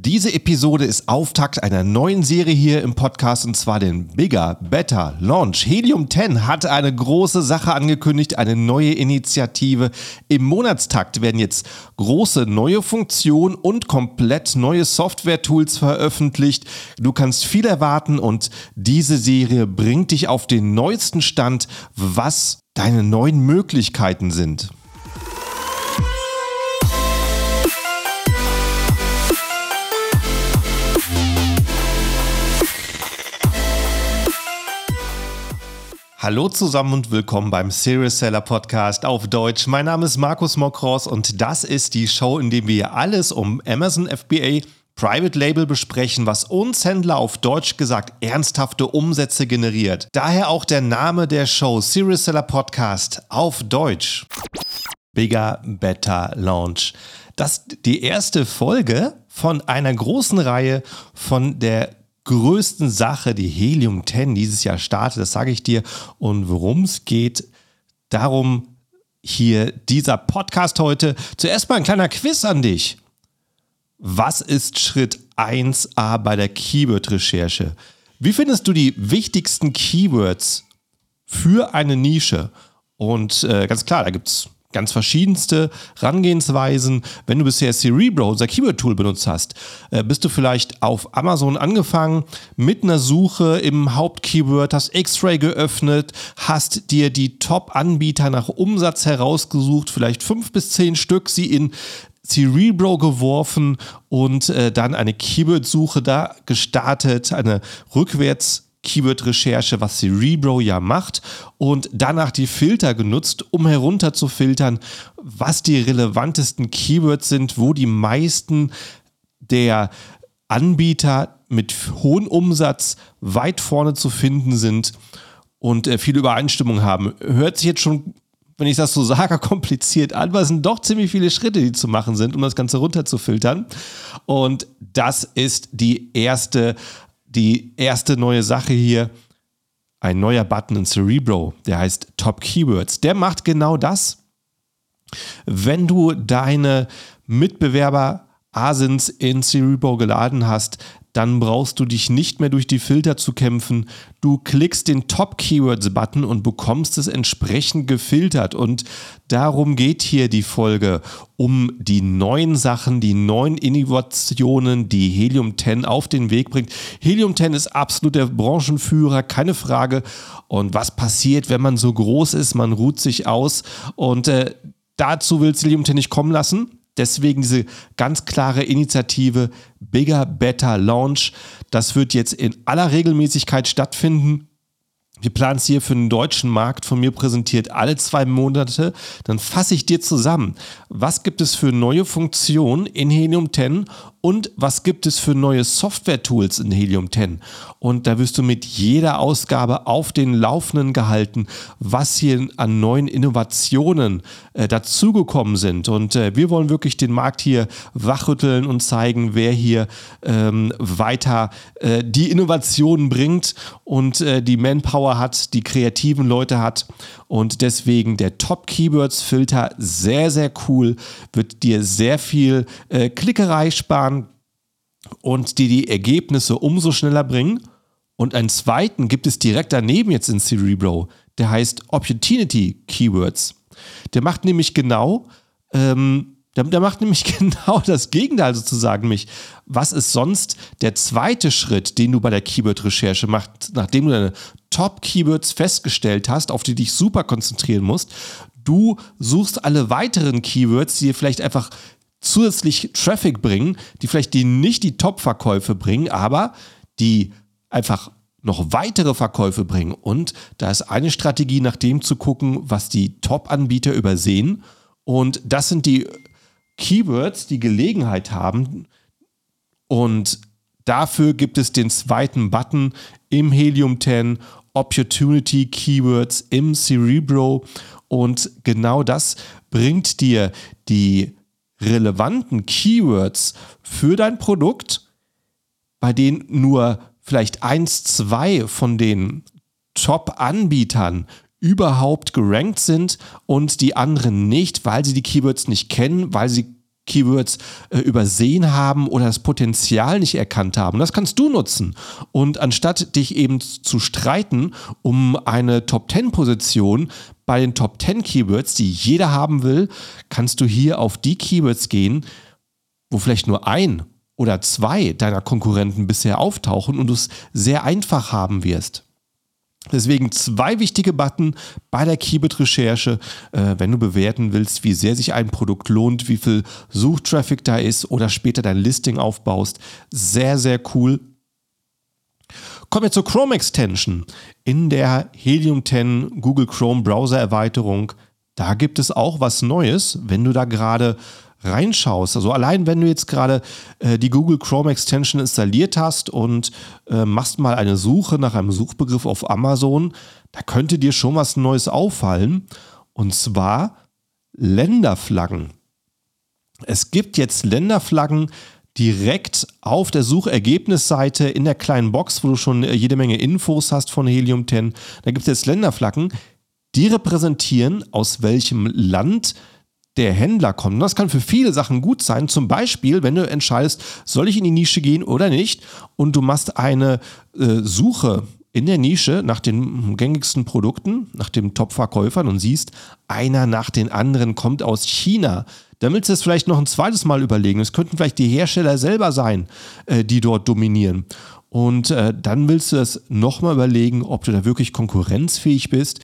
Diese Episode ist Auftakt einer neuen Serie hier im Podcast und zwar den Bigger, Better Launch. Helium 10 hat eine große Sache angekündigt, eine neue Initiative. Im Monatstakt werden jetzt große neue Funktionen und komplett neue Software-Tools veröffentlicht. Du kannst viel erwarten und diese Serie bringt dich auf den neuesten Stand, was deine neuen Möglichkeiten sind. Hallo zusammen und willkommen beim Serious Seller Podcast auf Deutsch. Mein Name ist Markus Mokros und das ist die Show, in der wir alles um Amazon FBA Private Label besprechen, was uns Händler auf Deutsch gesagt ernsthafte Umsätze generiert. Daher auch der Name der Show Serious Seller Podcast auf Deutsch. Bigger, Better Launch. Das ist die erste Folge von einer großen Reihe von der größten Sache, die Helium 10 dieses Jahr startet, das sage ich dir. Und worum es geht, darum hier dieser Podcast heute. Zuerst mal ein kleiner Quiz an dich. Was ist Schritt 1a bei der Keyword-Recherche? Wie findest du die wichtigsten Keywords für eine Nische? Und äh, ganz klar, da gibt es ganz verschiedenste Rangehensweisen. Wenn du bisher Cerebro, unser Keyword-Tool benutzt hast, äh, bist du vielleicht auf Amazon angefangen mit einer Suche im Hauptkeyword, hast X-Ray geöffnet, hast dir die Top-Anbieter nach Umsatz herausgesucht, vielleicht fünf bis zehn Stück, sie in Cerebro geworfen und äh, dann eine Keyword-Suche da gestartet, eine rückwärts Keyword-Recherche, was Cerebro ja macht, und danach die Filter genutzt, um herunterzufiltern, was die relevantesten Keywords sind, wo die meisten der Anbieter mit hohem Umsatz weit vorne zu finden sind und äh, viel Übereinstimmung haben. Hört sich jetzt schon, wenn ich das so sage, kompliziert an, aber es sind doch ziemlich viele Schritte, die zu machen sind, um das Ganze runterzufiltern. Und das ist die erste die erste neue Sache hier, ein neuer Button in Cerebro, der heißt Top Keywords. Der macht genau das. Wenn du deine Mitbewerber Asins in Cerebro geladen hast, dann brauchst du dich nicht mehr durch die Filter zu kämpfen. Du klickst den Top-Keywords-Button und bekommst es entsprechend gefiltert. Und darum geht hier die Folge, um die neuen Sachen, die neuen Innovationen, die Helium 10 auf den Weg bringt. Helium 10 ist absolut der Branchenführer, keine Frage. Und was passiert, wenn man so groß ist? Man ruht sich aus. Und äh, dazu will Helium 10 nicht kommen lassen. Deswegen diese ganz klare Initiative Bigger, Better Launch. Das wird jetzt in aller Regelmäßigkeit stattfinden. Wir planen es hier für den deutschen Markt von mir präsentiert alle zwei Monate. Dann fasse ich dir zusammen, was gibt es für neue Funktionen in Helium 10 und was gibt es für neue Software-Tools in Helium 10. Und da wirst du mit jeder Ausgabe auf den Laufenden gehalten, was hier an neuen Innovationen äh, dazugekommen sind. Und äh, wir wollen wirklich den Markt hier wachrütteln und zeigen, wer hier ähm, weiter äh, die Innovationen bringt und äh, die Manpower hat, die kreativen Leute hat. Und deswegen der Top-Keywords-Filter sehr, sehr cool, wird dir sehr viel äh, Klickerei sparen und dir die Ergebnisse umso schneller bringen. Und einen zweiten gibt es direkt daneben jetzt in Cerebro, der heißt Opportunity Keywords. Der macht nämlich genau, ähm, der, der, macht nämlich genau das Gegenteil sozusagen mich. Was ist sonst der zweite Schritt, den du bei der Keyword-Recherche machst, nachdem du deine Top-Keywords festgestellt hast, auf die dich super konzentrieren musst? Du suchst alle weiteren Keywords, die dir vielleicht einfach zusätzlich Traffic bringen, die vielleicht die nicht die Top-Verkäufe bringen, aber die einfach noch weitere Verkäufe bringen. Und da ist eine Strategie, nach dem zu gucken, was die Top-Anbieter übersehen. Und das sind die Keywords, die Gelegenheit haben. Und dafür gibt es den zweiten Button im Helium 10, Opportunity Keywords im Cerebro. Und genau das bringt dir die relevanten Keywords für dein Produkt, bei denen nur vielleicht eins, zwei von den Top-Anbietern überhaupt gerankt sind und die anderen nicht, weil sie die Keywords nicht kennen, weil sie Keywords äh, übersehen haben oder das Potenzial nicht erkannt haben. Das kannst du nutzen. Und anstatt dich eben zu streiten um eine Top 10 Position bei den Top 10 Keywords, die jeder haben will, kannst du hier auf die Keywords gehen, wo vielleicht nur ein oder zwei deiner Konkurrenten bisher auftauchen und du es sehr einfach haben wirst. Deswegen zwei wichtige Button bei der Keyword-Recherche, äh, wenn du bewerten willst, wie sehr sich ein Produkt lohnt, wie viel Suchtraffic da ist oder später dein Listing aufbaust. Sehr, sehr cool. Kommen wir zur Chrome Extension. In der Helium 10 Google Chrome Browser Erweiterung, da gibt es auch was Neues, wenn du da gerade reinschaust. Also allein wenn du jetzt gerade äh, die Google Chrome Extension installiert hast und äh, machst mal eine Suche nach einem Suchbegriff auf Amazon, da könnte dir schon was Neues auffallen. Und zwar Länderflaggen. Es gibt jetzt Länderflaggen direkt auf der Suchergebnisseite in der kleinen Box, wo du schon äh, jede Menge Infos hast von Helium 10. Da gibt es jetzt Länderflaggen, die repräsentieren, aus welchem Land der Händler kommt. Das kann für viele Sachen gut sein. Zum Beispiel, wenn du entscheidest, soll ich in die Nische gehen oder nicht, und du machst eine äh, Suche in der Nische nach den gängigsten Produkten, nach den Top-Verkäufern und siehst, einer nach den anderen kommt aus China. Dann willst du es vielleicht noch ein zweites Mal überlegen. Es könnten vielleicht die Hersteller selber sein, äh, die dort dominieren. Und äh, dann willst du es nochmal überlegen, ob du da wirklich konkurrenzfähig bist.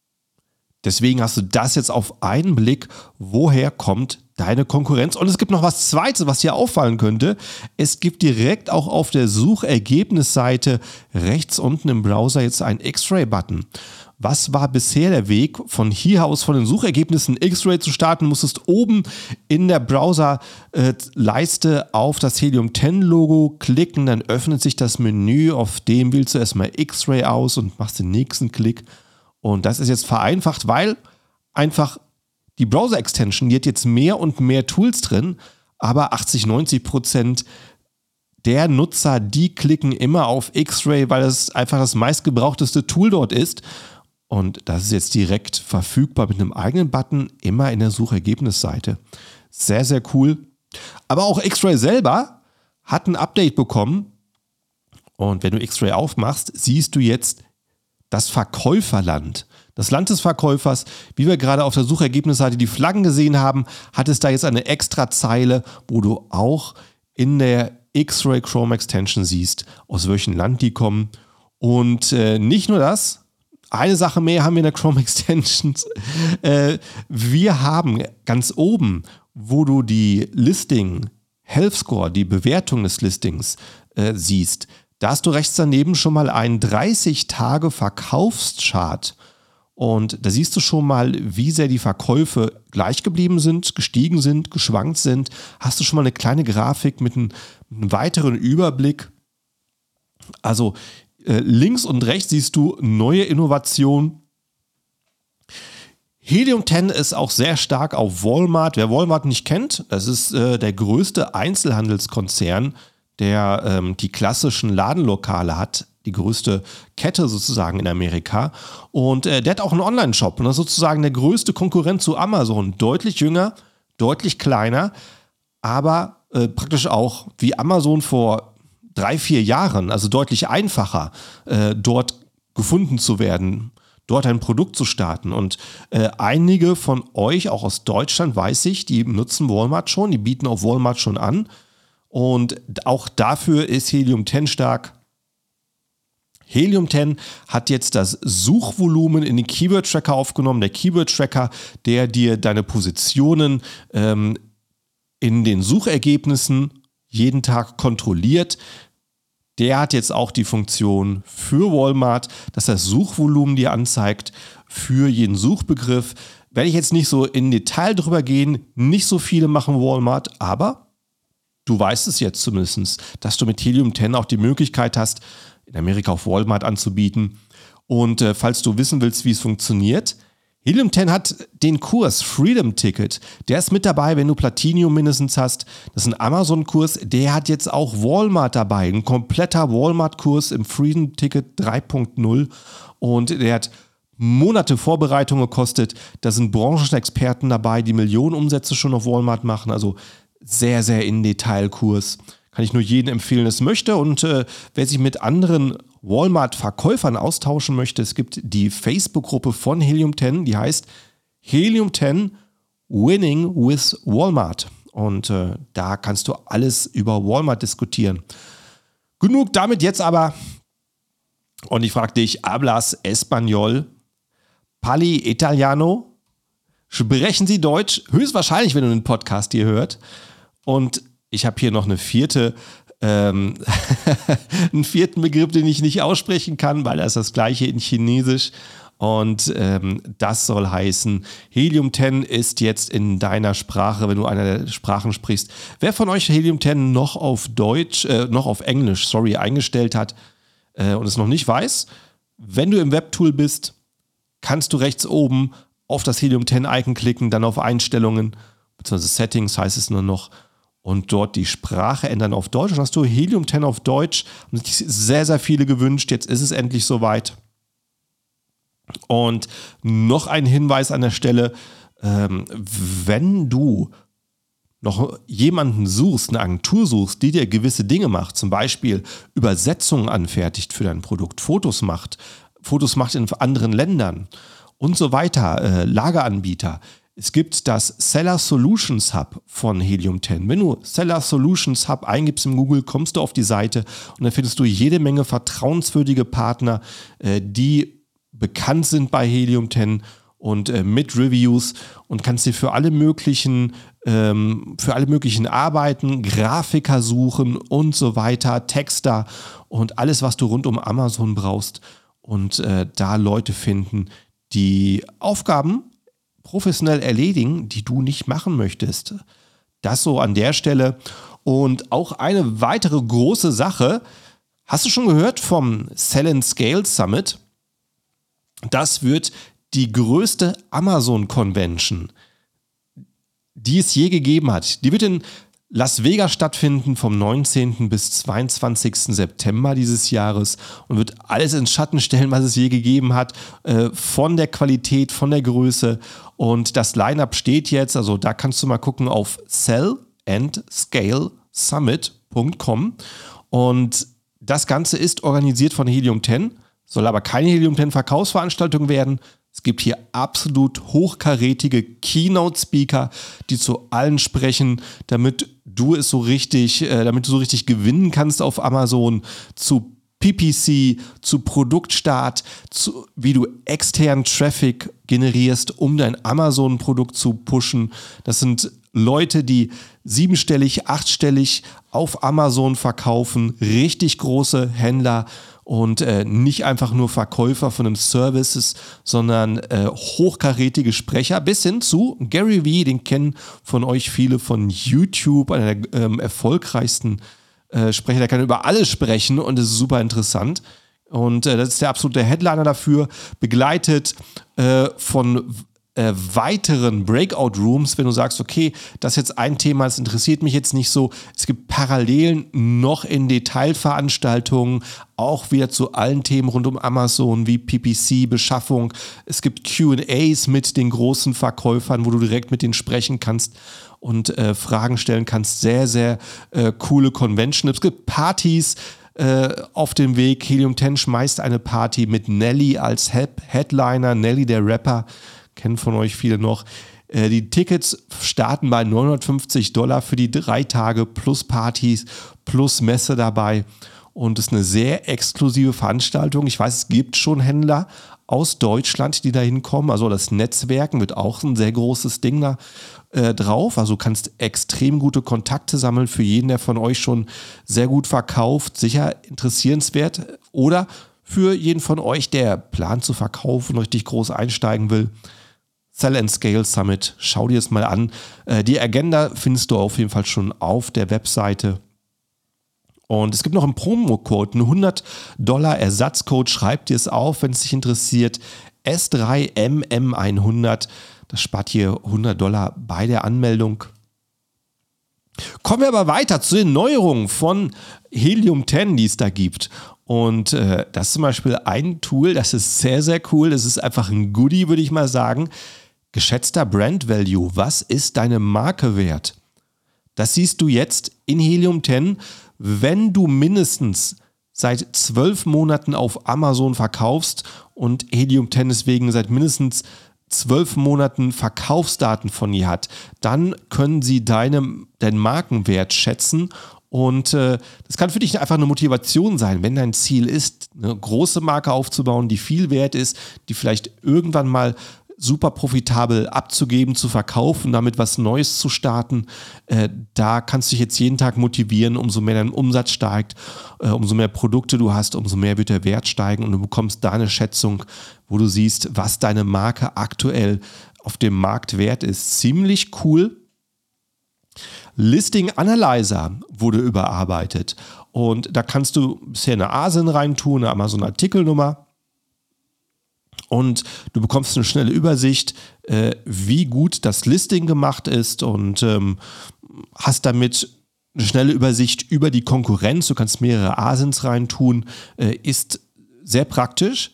Deswegen hast du das jetzt auf einen Blick, woher kommt deine Konkurrenz. Und es gibt noch was Zweites, was dir auffallen könnte. Es gibt direkt auch auf der Suchergebnisseite rechts unten im Browser jetzt einen X-Ray-Button. Was war bisher der Weg? Von hier aus von den Suchergebnissen X-Ray zu starten, musstest oben in der Browserleiste auf das Helium 10 Logo klicken, dann öffnet sich das Menü, auf dem wählst du erstmal X-Ray aus und machst den nächsten Klick und das ist jetzt vereinfacht, weil einfach die Browser-Extension, die hat jetzt mehr und mehr Tools drin, aber 80, 90 Prozent der Nutzer, die klicken immer auf X-Ray, weil es einfach das meistgebrauchteste Tool dort ist. Und das ist jetzt direkt verfügbar mit einem eigenen Button, immer in der Suchergebnisseite. Sehr, sehr cool. Aber auch X-Ray selber hat ein Update bekommen. Und wenn du X-Ray aufmachst, siehst du jetzt das Verkäuferland. Das Land des Verkäufers, wie wir gerade auf der Suchergebnisseite die Flaggen gesehen haben, hat es da jetzt eine extra Zeile, wo du auch in der X-Ray Chrome Extension siehst, aus welchem Land die kommen. Und äh, nicht nur das, eine Sache mehr haben wir in der Chrome Extension. Äh, wir haben ganz oben, wo du die Listing Health Score, die Bewertung des Listings äh, siehst, da hast du rechts daneben schon mal einen 30-Tage-Verkaufschart. Und da siehst du schon mal, wie sehr die Verkäufe gleich geblieben sind, gestiegen sind, geschwankt sind. Hast du schon mal eine kleine Grafik mit einem, einem weiteren Überblick. Also äh, links und rechts siehst du neue Innovationen. Helium 10 ist auch sehr stark auf Walmart. Wer Walmart nicht kennt, das ist äh, der größte Einzelhandelskonzern der ähm, die klassischen Ladenlokale hat, die größte Kette sozusagen in Amerika. Und äh, der hat auch einen Online-Shop und das ist sozusagen der größte Konkurrent zu Amazon. Deutlich jünger, deutlich kleiner, aber äh, praktisch auch wie Amazon vor drei, vier Jahren, also deutlich einfacher, äh, dort gefunden zu werden, dort ein Produkt zu starten. Und äh, einige von euch, auch aus Deutschland, weiß ich, die nutzen Walmart schon, die bieten auf Walmart schon an. Und auch dafür ist Helium 10 stark. Helium 10 hat jetzt das Suchvolumen in den Keyword Tracker aufgenommen. Der Keyword Tracker, der dir deine Positionen ähm, in den Suchergebnissen jeden Tag kontrolliert. Der hat jetzt auch die Funktion für Walmart, dass das Suchvolumen dir anzeigt für jeden Suchbegriff. Werde ich jetzt nicht so in Detail drüber gehen. Nicht so viele machen Walmart, aber du weißt es jetzt zumindest, dass du mit Helium 10 auch die Möglichkeit hast, in Amerika auf Walmart anzubieten. Und äh, falls du wissen willst, wie es funktioniert, Helium 10 hat den Kurs Freedom Ticket. Der ist mit dabei, wenn du Platinum mindestens hast. Das ist ein Amazon-Kurs. Der hat jetzt auch Walmart dabei. Ein kompletter Walmart-Kurs im Freedom Ticket 3.0. Und der hat Monate Vorbereitung gekostet. Da sind Branchenexperten dabei, die Millionen Umsätze schon auf Walmart machen. Also sehr, sehr in Detailkurs. Kann ich nur jedem empfehlen, es möchte. Und äh, wer sich mit anderen Walmart-Verkäufern austauschen möchte, es gibt die Facebook-Gruppe von Helium 10, die heißt Helium 10 Winning with Walmart. Und äh, da kannst du alles über Walmart diskutieren. Genug damit jetzt aber. Und ich frage dich, hablas Español? Pali Italiano? Sprechen Sie Deutsch? Höchstwahrscheinlich, wenn du den Podcast hier hört. Und ich habe hier noch eine vierte, ähm, einen vierten Begriff, den ich nicht aussprechen kann, weil das ist das gleiche in Chinesisch. Und ähm, das soll heißen, Helium 10 ist jetzt in deiner Sprache, wenn du eine der Sprachen sprichst. Wer von euch Helium 10 noch auf Deutsch, äh, noch auf Englisch, sorry, eingestellt hat äh, und es noch nicht weiß, wenn du im Webtool bist, kannst du rechts oben auf das Helium 10 Icon klicken, dann auf Einstellungen, beziehungsweise Settings heißt es nur noch, und dort die Sprache ändern auf Deutsch. Und hast du Helium 10 auf Deutsch. Haben sich sehr, sehr viele gewünscht. Jetzt ist es endlich soweit. Und noch ein Hinweis an der Stelle, ähm, wenn du noch jemanden suchst, eine Agentur suchst, die dir gewisse Dinge macht, zum Beispiel Übersetzungen anfertigt für dein Produkt, Fotos macht, Fotos macht in anderen Ländern und so weiter, äh, Lageranbieter. Es gibt das Seller Solutions Hub von Helium 10. Wenn du Seller Solutions Hub eingibst im Google, kommst du auf die Seite und dann findest du jede Menge vertrauenswürdige Partner, äh, die bekannt sind bei Helium 10 und äh, mit Reviews und kannst dir für alle möglichen ähm, für alle möglichen Arbeiten Grafiker suchen und so weiter, Texter und alles, was du rund um Amazon brauchst und äh, da Leute finden, die Aufgaben professionell erledigen, die du nicht machen möchtest. Das so an der Stelle. Und auch eine weitere große Sache. Hast du schon gehört vom Sell and Scale Summit? Das wird die größte Amazon Convention, die es je gegeben hat. Die wird in Las Vegas stattfinden vom 19. bis 22. September dieses Jahres und wird alles ins Schatten stellen, was es je gegeben hat, äh, von der Qualität, von der Größe. Und das Lineup steht jetzt, also da kannst du mal gucken auf sellandscalesummit.com und das Ganze ist organisiert von Helium 10 soll aber keine Helium 10 Verkaufsveranstaltung werden. Es gibt hier absolut hochkarätige Keynote-Speaker, die zu allen sprechen, damit du es so richtig, äh, damit du so richtig gewinnen kannst auf Amazon zu PPC, zu Produktstart, zu, wie du externen Traffic generierst, um dein Amazon-Produkt zu pushen. Das sind Leute, die siebenstellig, achtstellig auf Amazon verkaufen, richtig große Händler und äh, nicht einfach nur Verkäufer von einem Services, sondern äh, hochkarätige Sprecher bis hin zu Gary Vee, den kennen von euch viele von YouTube, einer der ähm, erfolgreichsten äh, Sprecher, der kann über alles sprechen und ist super interessant. Und äh, das ist der absolute Headliner dafür, begleitet äh, von äh, weiteren Breakout Rooms, wenn du sagst, okay, das ist jetzt ein Thema, das interessiert mich jetzt nicht so. Es gibt Parallelen noch in Detailveranstaltungen, auch wieder zu allen Themen rund um Amazon wie PPC, Beschaffung. Es gibt QAs mit den großen Verkäufern, wo du direkt mit denen sprechen kannst und äh, Fragen stellen kannst. Sehr, sehr äh, coole Convention. Es gibt Partys äh, auf dem Weg. Helium 10 schmeißt eine Party mit Nelly als Headliner, Nelly der Rapper kennen von euch viele noch. Äh, die Tickets starten bei 950 Dollar für die drei Tage plus Partys, plus Messe dabei. Und es ist eine sehr exklusive Veranstaltung. Ich weiß, es gibt schon Händler aus Deutschland, die da hinkommen. Also das Netzwerken wird auch ein sehr großes Ding da äh, drauf. Also du kannst extrem gute Kontakte sammeln für jeden, der von euch schon sehr gut verkauft. Sicher interessierenswert. Oder für jeden von euch, der plant zu verkaufen, richtig groß einsteigen will. Sell and Scale Summit. Schau dir es mal an. Äh, die Agenda findest du auf jeden Fall schon auf der Webseite. Und es gibt noch einen Promo-Code, einen 100 Dollar Ersatzcode. Schreibt dir es auf, wenn es dich interessiert. S3MM100. Das spart hier 100 Dollar bei der Anmeldung. Kommen wir aber weiter zu den Neuerungen von Helium 10, die es da gibt. Und äh, das ist zum Beispiel ein Tool, das ist sehr, sehr cool. Das ist einfach ein Goodie, würde ich mal sagen. Geschätzter Brand Value, was ist deine Marke wert? Das siehst du jetzt in Helium 10, wenn du mindestens seit zwölf Monaten auf Amazon verkaufst und Helium 10 deswegen seit mindestens zwölf Monaten Verkaufsdaten von ihr hat, dann können sie deine, deinen Markenwert schätzen und äh, das kann für dich einfach eine Motivation sein, wenn dein Ziel ist, eine große Marke aufzubauen, die viel wert ist, die vielleicht irgendwann mal super profitabel abzugeben, zu verkaufen, damit was Neues zu starten. Äh, da kannst du dich jetzt jeden Tag motivieren, umso mehr dein Umsatz steigt, äh, umso mehr Produkte du hast, umso mehr wird der Wert steigen und du bekommst da eine Schätzung, wo du siehst, was deine Marke aktuell auf dem Markt wert ist. Ziemlich cool. Listing Analyzer wurde überarbeitet. Und da kannst du bisher eine ASIN reintun, eine Amazon-Artikelnummer. Und du bekommst eine schnelle Übersicht, äh, wie gut das Listing gemacht ist und ähm, hast damit eine schnelle Übersicht über die Konkurrenz. Du kannst mehrere ASINs reintun, äh, ist sehr praktisch,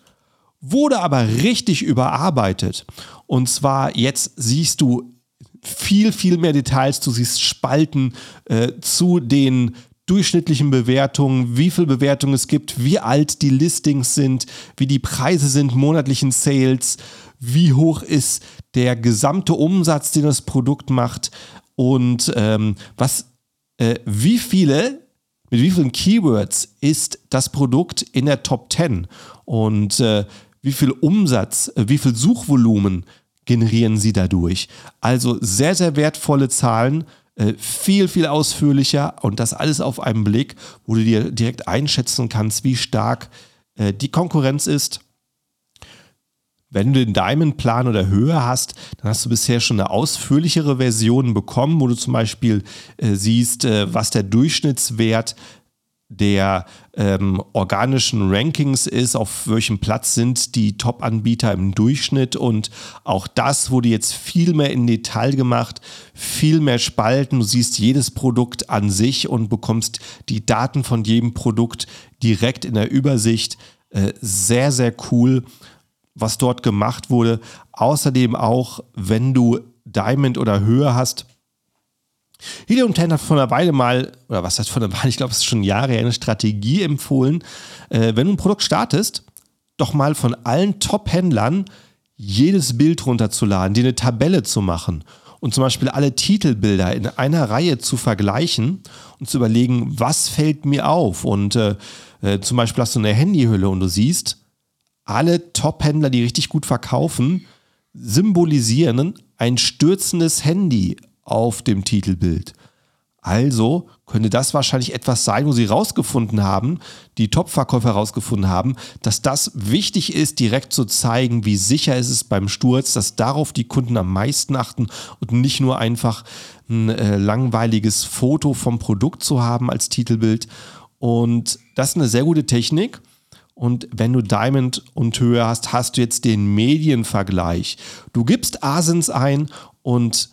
wurde aber richtig überarbeitet. Und zwar jetzt siehst du viel, viel mehr Details. Du siehst Spalten äh, zu den durchschnittlichen Bewertungen, wie viel Bewertungen es gibt, wie alt die Listings sind, wie die Preise sind, monatlichen Sales, wie hoch ist der gesamte Umsatz, den das Produkt macht und ähm, was, äh, wie viele, mit wie vielen Keywords ist das Produkt in der Top 10 und äh, wie viel Umsatz, äh, wie viel Suchvolumen generieren sie dadurch. Also sehr, sehr wertvolle Zahlen, viel, viel ausführlicher und das alles auf einen Blick, wo du dir direkt einschätzen kannst, wie stark äh, die Konkurrenz ist. Wenn du den Diamond-Plan oder höher hast, dann hast du bisher schon eine ausführlichere Version bekommen, wo du zum Beispiel äh, siehst, äh, was der Durchschnittswert der ähm, organischen Rankings ist, auf welchem Platz sind die Top-Anbieter im Durchschnitt und auch das wurde jetzt viel mehr in Detail gemacht, viel mehr Spalten. Du siehst jedes Produkt an sich und bekommst die Daten von jedem Produkt direkt in der Übersicht. Äh, sehr, sehr cool, was dort gemacht wurde. Außerdem auch, wenn du Diamond oder höher hast, Helium 10 hat vor einer Weile mal, oder was heißt vor einer Weile, ich glaube, es ist schon Jahre her, eine Strategie empfohlen, äh, wenn du ein Produkt startest, doch mal von allen Top-Händlern jedes Bild runterzuladen, dir eine Tabelle zu machen und zum Beispiel alle Titelbilder in einer Reihe zu vergleichen und zu überlegen, was fällt mir auf. Und äh, äh, zum Beispiel hast du eine Handyhülle und du siehst, alle Top-Händler, die richtig gut verkaufen, symbolisieren ein stürzendes Handy, auf dem Titelbild. Also könnte das wahrscheinlich etwas sein, wo sie herausgefunden haben, die Top-Verkäufer herausgefunden haben, dass das wichtig ist, direkt zu zeigen, wie sicher ist es beim Sturz, dass darauf die Kunden am meisten achten und nicht nur einfach ein äh, langweiliges Foto vom Produkt zu haben als Titelbild. Und das ist eine sehr gute Technik. Und wenn du Diamond und höher hast, hast du jetzt den Medienvergleich. Du gibst Asins ein und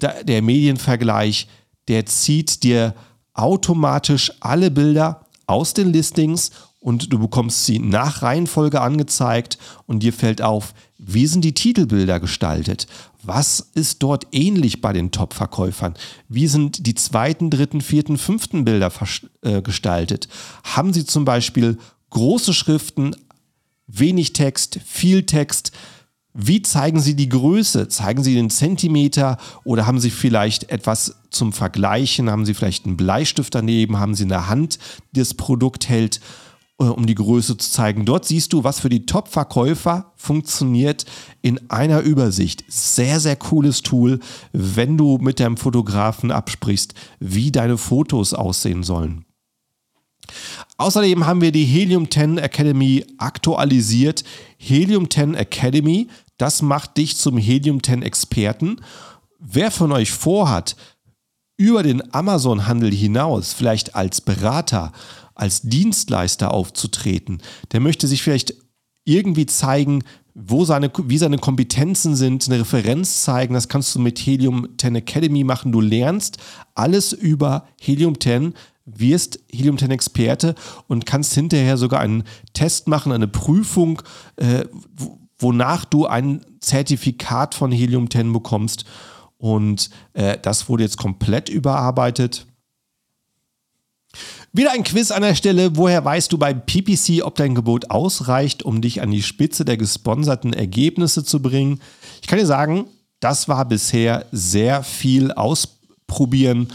der Medienvergleich, der zieht dir automatisch alle Bilder aus den Listings und du bekommst sie nach Reihenfolge angezeigt und dir fällt auf, wie sind die Titelbilder gestaltet? Was ist dort ähnlich bei den Top-Verkäufern? Wie sind die zweiten, dritten, vierten, fünften Bilder äh, gestaltet? Haben sie zum Beispiel große Schriften, wenig Text, viel Text? Wie zeigen Sie die Größe? Zeigen Sie den Zentimeter oder haben Sie vielleicht etwas zum Vergleichen? Haben Sie vielleicht einen Bleistift daneben? Haben Sie eine Hand, die das Produkt hält, äh, um die Größe zu zeigen? Dort siehst du, was für die Top-Verkäufer funktioniert in einer Übersicht. Sehr, sehr cooles Tool, wenn du mit deinem Fotografen absprichst, wie deine Fotos aussehen sollen. Außerdem haben wir die Helium 10 Academy aktualisiert. Helium 10 Academy, das macht dich zum Helium 10 Experten. Wer von euch vorhat, über den Amazon-Handel hinaus, vielleicht als Berater, als Dienstleister aufzutreten, der möchte sich vielleicht irgendwie zeigen, wo seine, wie seine Kompetenzen sind, eine Referenz zeigen. Das kannst du mit Helium 10 Academy machen. Du lernst alles über Helium 10, wirst Helium 10 Experte und kannst hinterher sogar einen Test machen, eine Prüfung, äh, wonach du ein Zertifikat von Helium 10 bekommst. und äh, das wurde jetzt komplett überarbeitet. Wieder ein Quiz an der Stelle. Woher weißt du beim PPC, ob dein Gebot ausreicht, um dich an die Spitze der gesponserten Ergebnisse zu bringen? Ich kann dir sagen, das war bisher sehr viel ausprobieren,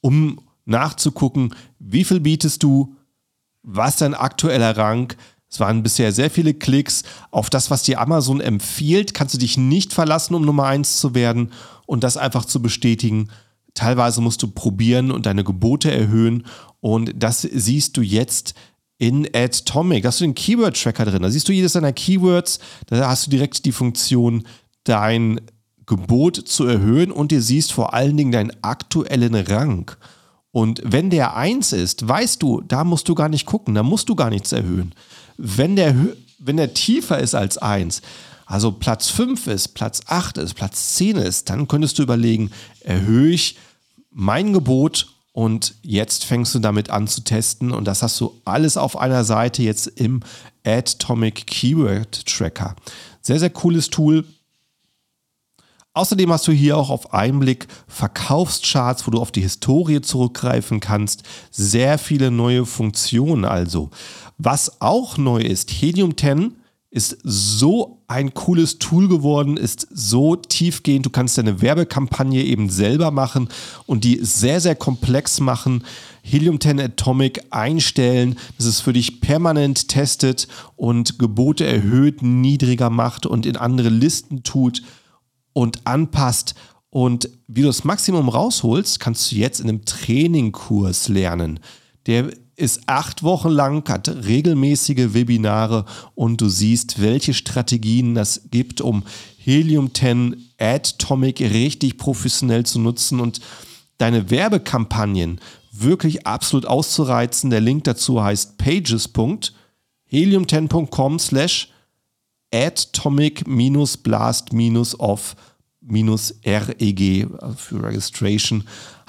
um nachzugucken, wie viel bietest du, was dein aktueller Rang. Es waren bisher sehr viele Klicks. Auf das, was dir Amazon empfiehlt, kannst du dich nicht verlassen, um Nummer 1 zu werden und das einfach zu bestätigen. Teilweise musst du probieren und deine Gebote erhöhen. Und das siehst du jetzt in Atomic. Da hast du den Keyword-Tracker drin. Da siehst du jedes deiner Keywords. Da hast du direkt die Funktion, dein Gebot zu erhöhen und dir siehst vor allen Dingen deinen aktuellen Rang. Und wenn der 1 ist, weißt du, da musst du gar nicht gucken, da musst du gar nichts erhöhen. Wenn der, wenn der tiefer ist als 1, also Platz 5 ist, Platz 8 ist, Platz 10 ist, dann könntest du überlegen, erhöhe ich mein Gebot und jetzt fängst du damit an zu testen und das hast du alles auf einer Seite jetzt im Atomic Keyword Tracker. Sehr, sehr cooles Tool. Außerdem hast du hier auch auf einen Blick Verkaufscharts, wo du auf die Historie zurückgreifen kannst. Sehr viele neue Funktionen also. Was auch neu ist, Helium 10 ist so ein cooles Tool geworden, ist so tiefgehend. Du kannst deine Werbekampagne eben selber machen und die sehr, sehr komplex machen. Helium 10 Atomic einstellen, dass es für dich permanent testet und Gebote erhöht, niedriger macht und in andere Listen tut und anpasst. Und wie du das Maximum rausholst, kannst du jetzt in einem Trainingkurs lernen. Der ist acht Wochen lang, hat regelmäßige Webinare und du siehst, welche Strategien das gibt, um Helium 10 Atomic richtig professionell zu nutzen und deine Werbekampagnen wirklich absolut auszureizen. Der Link dazu heißt pages.helium10.com slash atomic-blast-off-reg für Registration.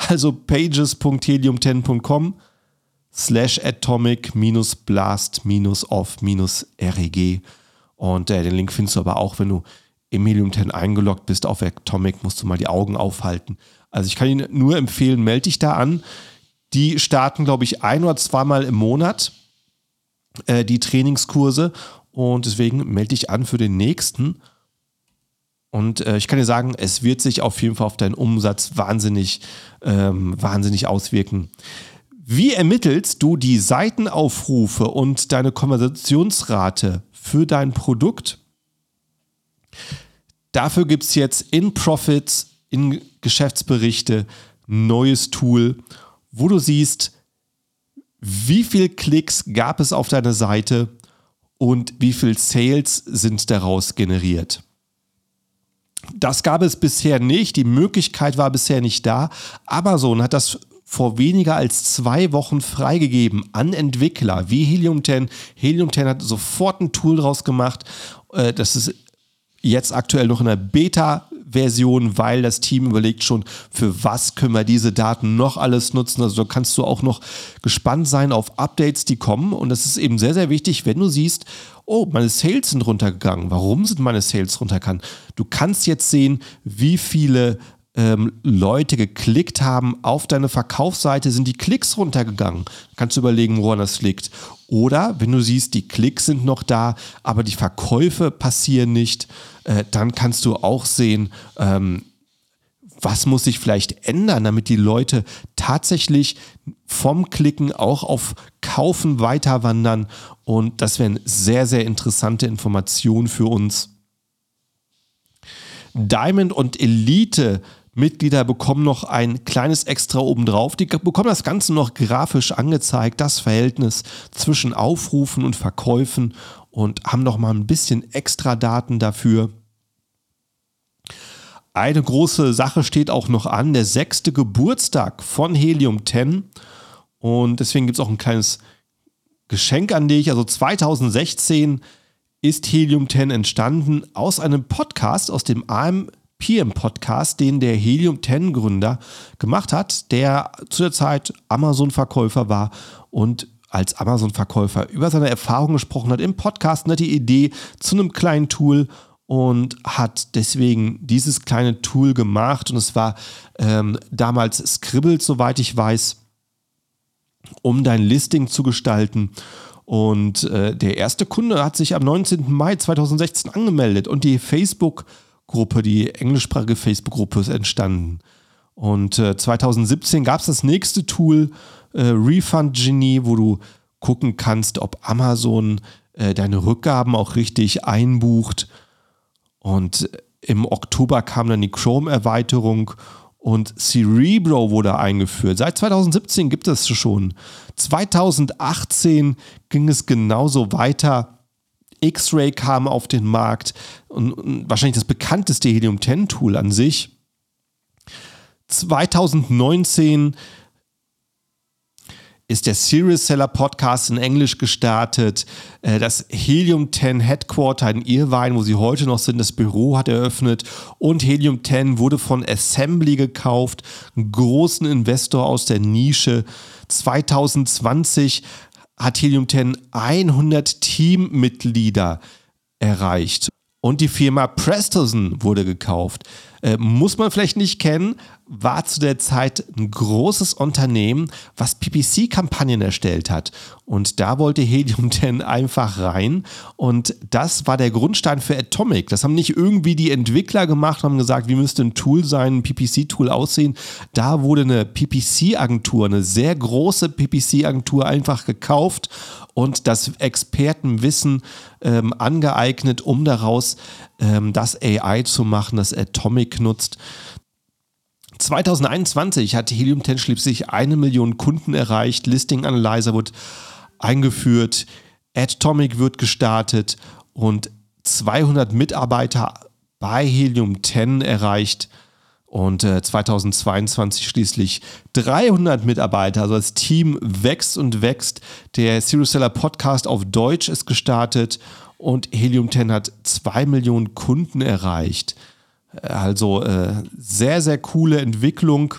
Also pages.helium10.com slash atomic-blast-off-reg. Und äh, den Link findest du aber auch, wenn du im Helium 10 eingeloggt bist auf Atomic, musst du mal die Augen aufhalten. Also ich kann Ihnen nur empfehlen, melde dich da an. Die starten, glaube ich, ein oder zweimal im Monat, äh, die Trainingskurse. Und deswegen melde dich an für den nächsten. Und äh, ich kann dir sagen, es wird sich auf jeden Fall auf deinen Umsatz wahnsinnig, ähm, wahnsinnig auswirken. Wie ermittelst du die Seitenaufrufe und deine Konversationsrate für dein Produkt? Dafür gibt es jetzt in Profits, in Geschäftsberichte, neues Tool, wo du siehst, wie viel Klicks gab es auf deiner Seite und wie viel Sales sind daraus generiert. Das gab es bisher nicht, die Möglichkeit war bisher nicht da. Amazon hat das vor weniger als zwei Wochen freigegeben an Entwickler wie Helium 10. Helium 10 hat sofort ein Tool draus gemacht. Äh, das ist jetzt aktuell noch in der Beta-Version, weil das Team überlegt schon, für was können wir diese Daten noch alles nutzen. Also da kannst du auch noch gespannt sein auf Updates, die kommen. Und das ist eben sehr, sehr wichtig, wenn du siehst, oh, meine Sales sind runtergegangen. Warum sind meine Sales runtergegangen? Du kannst jetzt sehen, wie viele ähm, Leute geklickt haben auf deine Verkaufsseite, sind die Klicks runtergegangen. Kannst du überlegen, woran das liegt. Oder wenn du siehst, die Klicks sind noch da, aber die Verkäufe passieren nicht, äh, dann kannst du auch sehen, ähm, was muss sich vielleicht ändern, damit die Leute tatsächlich vom Klicken auch auf Kaufen weiter wandern. Und das wären sehr, sehr interessante Informationen für uns. Diamond und Elite Mitglieder bekommen noch ein kleines Extra obendrauf. Die bekommen das Ganze noch grafisch angezeigt, das Verhältnis zwischen Aufrufen und Verkäufen und haben noch mal ein bisschen extra Daten dafür. Eine große Sache steht auch noch an, der sechste Geburtstag von Helium 10. Und deswegen gibt es auch ein kleines Geschenk an dich. Also 2016 ist Helium 10 entstanden aus einem Podcast, aus dem AM PM-Podcast, den der Helium 10 Gründer gemacht hat, der zu der Zeit Amazon-Verkäufer war und als Amazon-Verkäufer über seine Erfahrungen gesprochen hat im Podcast, die Idee zu einem kleinen Tool und hat deswegen dieses kleine Tool gemacht und es war ähm, damals Scribble, soweit ich weiß, um dein Listing zu gestalten. Und äh, der erste Kunde hat sich am 19. Mai 2016 angemeldet und die Facebook-Gruppe, die englischsprachige Facebook-Gruppe ist entstanden. Und äh, 2017 gab es das nächste Tool, äh, Refund Genie, wo du gucken kannst, ob Amazon äh, deine Rückgaben auch richtig einbucht. Und im Oktober kam dann die Chrome-Erweiterung und Cerebro wurde eingeführt. Seit 2017 gibt es schon. 2018 ging es genauso weiter. X-Ray kam auf den Markt und, wahrscheinlich das bekannteste Helium 10 Tool an sich. 2019 ist der Serious Seller Podcast in Englisch gestartet. Äh, das Helium 10 Headquarter in Irvine, wo sie heute noch sind, das Büro hat eröffnet. Und Helium 10 wurde von Assembly gekauft, einen großen Investor aus der Nische. 2020 hat Helium 10 100 Teammitglieder erreicht. Und die Firma Prestoson wurde gekauft. Äh, muss man vielleicht nicht kennen, war zu der Zeit ein großes Unternehmen, was PPC-Kampagnen erstellt hat. Und da wollte Helium 10 einfach rein. Und das war der Grundstein für Atomic. Das haben nicht irgendwie die Entwickler gemacht, haben gesagt, wie müsste ein Tool sein, ein PPC-Tool aussehen. Da wurde eine PPC-Agentur, eine sehr große PPC-Agentur einfach gekauft und das Expertenwissen ähm, angeeignet, um daraus ähm, das AI zu machen, das Atomic nutzt. 2021 hat Helium 10 schließlich eine Million Kunden erreicht, Listing Analyzer wird eingeführt, Atomic wird gestartet und 200 Mitarbeiter bei Helium 10 erreicht und äh, 2022 schließlich 300 Mitarbeiter. Also das Team wächst und wächst. Der Serious Seller Podcast auf Deutsch ist gestartet und Helium 10 hat 2 Millionen Kunden erreicht. Also äh, sehr, sehr coole Entwicklung.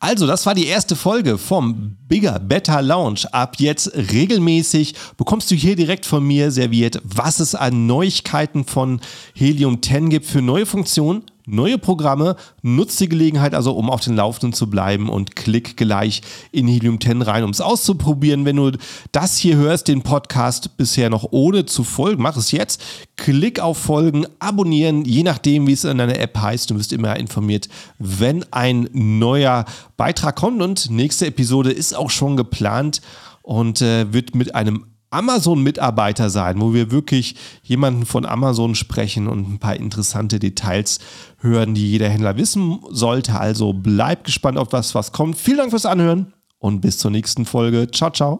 Also, das war die erste Folge vom Bigger Better Launch. Ab jetzt regelmäßig bekommst du hier direkt von mir serviert, was es an Neuigkeiten von Helium 10 gibt für neue Funktionen neue Programme. Nutzt die Gelegenheit also, um auf den Laufenden zu bleiben und klick gleich in Helium 10 rein, um es auszuprobieren. Wenn du das hier hörst, den Podcast bisher noch ohne zu folgen, mach es jetzt. Klick auf Folgen, abonnieren, je nachdem, wie es in deiner App heißt. Du wirst immer informiert, wenn ein neuer Beitrag kommt. Und nächste Episode ist auch schon geplant und äh, wird mit einem Amazon-Mitarbeiter sein, wo wir wirklich jemanden von Amazon sprechen und ein paar interessante Details hören, die jeder Händler wissen sollte. Also bleibt gespannt auf das, was kommt. Vielen Dank fürs Anhören und bis zur nächsten Folge. Ciao, ciao.